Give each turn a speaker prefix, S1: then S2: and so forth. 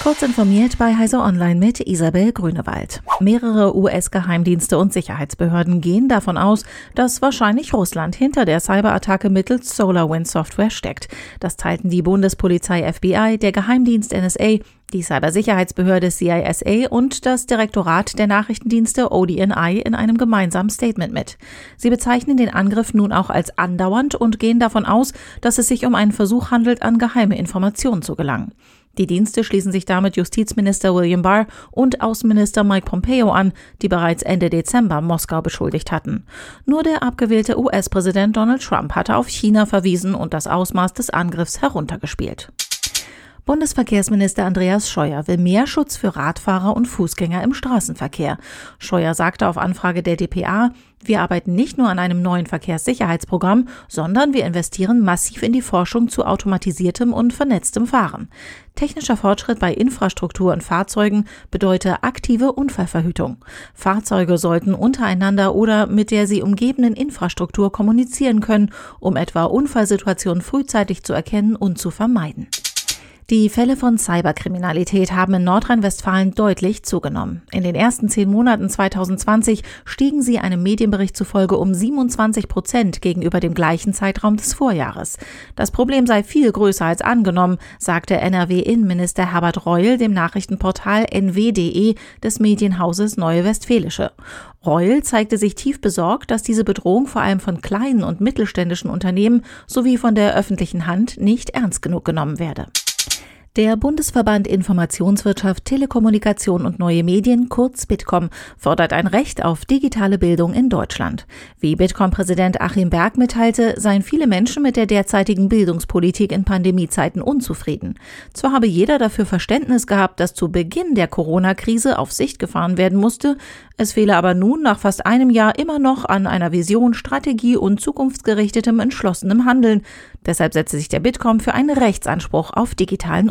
S1: Kurz informiert bei Heise Online mit Isabel Grünewald. Mehrere US-Geheimdienste und Sicherheitsbehörden gehen davon aus, dass wahrscheinlich Russland hinter der Cyberattacke mittels SolarWinds Software steckt. Das teilten die Bundespolizei FBI, der Geheimdienst NSA, die Cybersicherheitsbehörde CISA und das Direktorat der Nachrichtendienste ODNI in einem gemeinsamen Statement mit. Sie bezeichnen den Angriff nun auch als andauernd und gehen davon aus, dass es sich um einen Versuch handelt, an geheime Informationen zu gelangen. Die Dienste schließen sich damit Justizminister William Barr und Außenminister Mike Pompeo an, die bereits Ende Dezember Moskau beschuldigt hatten. Nur der abgewählte US-Präsident Donald Trump hatte auf China verwiesen und das Ausmaß des Angriffs heruntergespielt. Bundesverkehrsminister Andreas Scheuer will mehr Schutz für Radfahrer und Fußgänger im Straßenverkehr. Scheuer sagte auf Anfrage der DPA, wir arbeiten nicht nur an einem neuen Verkehrssicherheitsprogramm, sondern wir investieren massiv in die Forschung zu automatisiertem und vernetztem Fahren. Technischer Fortschritt bei Infrastruktur und Fahrzeugen bedeutet aktive Unfallverhütung. Fahrzeuge sollten untereinander oder mit der sie umgebenden Infrastruktur kommunizieren können, um etwa Unfallsituationen frühzeitig zu erkennen und zu vermeiden. Die Fälle von Cyberkriminalität haben in Nordrhein-Westfalen deutlich zugenommen. In den ersten zehn Monaten 2020 stiegen sie einem Medienbericht zufolge um 27 Prozent gegenüber dem gleichen Zeitraum des Vorjahres. Das Problem sei viel größer als angenommen, sagte NRW-Innenminister Herbert Reul dem Nachrichtenportal nw.de des Medienhauses Neue Westfälische. Reul zeigte sich tief besorgt, dass diese Bedrohung vor allem von kleinen und mittelständischen Unternehmen sowie von der öffentlichen Hand nicht ernst genug genommen werde. Der Bundesverband Informationswirtschaft, Telekommunikation und neue Medien, kurz Bitkom, fordert ein Recht auf digitale Bildung in Deutschland. Wie Bitkom-Präsident Achim Berg mitteilte, seien viele Menschen mit der derzeitigen Bildungspolitik in Pandemiezeiten unzufrieden. Zwar habe jeder dafür Verständnis gehabt, dass zu Beginn der Corona-Krise auf Sicht gefahren werden musste, es fehle aber nun nach fast einem Jahr immer noch an einer Vision, Strategie und zukunftsgerichtetem entschlossenem Handeln. Deshalb setze sich der Bitkom für einen Rechtsanspruch auf digitalen